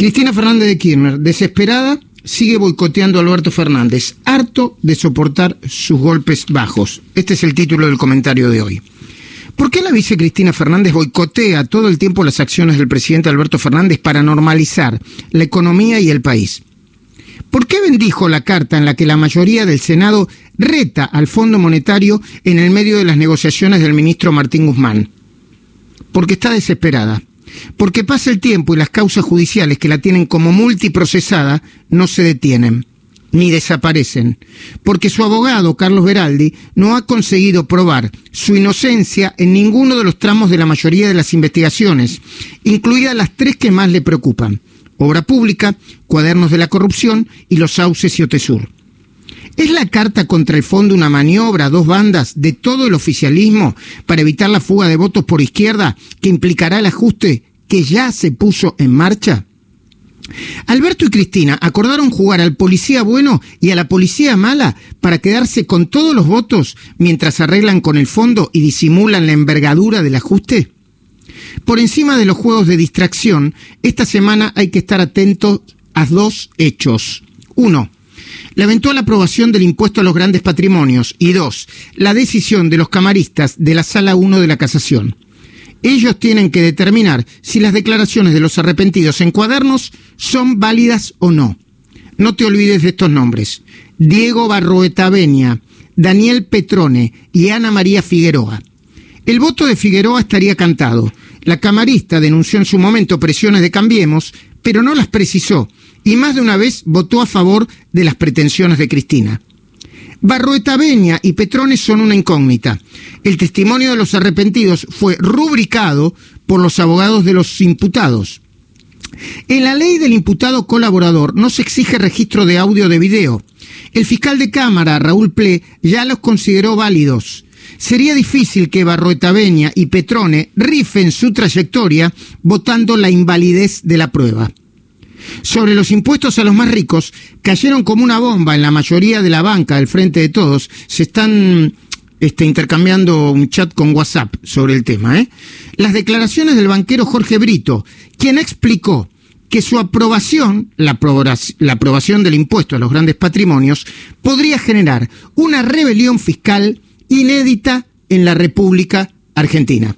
Cristina Fernández de Kirchner, desesperada, sigue boicoteando a Alberto Fernández, harto de soportar sus golpes bajos. Este es el título del comentario de hoy. ¿Por qué la vice Cristina Fernández boicotea todo el tiempo las acciones del presidente Alberto Fernández para normalizar la economía y el país? ¿Por qué bendijo la carta en la que la mayoría del Senado reta al Fondo Monetario en el medio de las negociaciones del ministro Martín Guzmán? Porque está desesperada porque pasa el tiempo y las causas judiciales que la tienen como multiprocesada no se detienen ni desaparecen, porque su abogado, Carlos Beraldi, no ha conseguido probar su inocencia en ninguno de los tramos de la mayoría de las investigaciones, incluidas las tres que más le preocupan, obra pública, cuadernos de la corrupción y los sauces y Otesur. ¿Es la carta contra el fondo una maniobra dos bandas de todo el oficialismo para evitar la fuga de votos por izquierda que implicará el ajuste que ya se puso en marcha? Alberto y Cristina acordaron jugar al policía bueno y a la policía mala para quedarse con todos los votos mientras arreglan con el fondo y disimulan la envergadura del ajuste. Por encima de los juegos de distracción, esta semana hay que estar atentos a dos hechos. Uno, la eventual aprobación del impuesto a los grandes patrimonios y dos, la decisión de los camaristas de la Sala 1 de la Casación. Ellos tienen que determinar si las declaraciones de los arrepentidos en cuadernos son válidas o no. No te olvides de estos nombres. Diego Barroeta Benia, Daniel Petrone y Ana María Figueroa. El voto de Figueroa estaría cantado. La camarista denunció en su momento presiones de Cambiemos, pero no las precisó y más de una vez votó a favor de las pretensiones de Cristina. Barroeta Beña y Petrone son una incógnita. El testimonio de los arrepentidos fue rubricado por los abogados de los imputados. En la ley del imputado colaborador no se exige registro de audio de video. El fiscal de Cámara, Raúl Ple, ya los consideró válidos. Sería difícil que Barroeta Beña y Petrone rifen su trayectoria votando la invalidez de la prueba sobre los impuestos a los más ricos cayeron como una bomba en la mayoría de la banca del Frente de Todos. Se están este, intercambiando un chat con WhatsApp sobre el tema. ¿eh? Las declaraciones del banquero Jorge Brito, quien explicó que su aprobación, la aprobación del impuesto a los grandes patrimonios, podría generar una rebelión fiscal inédita en la República Argentina.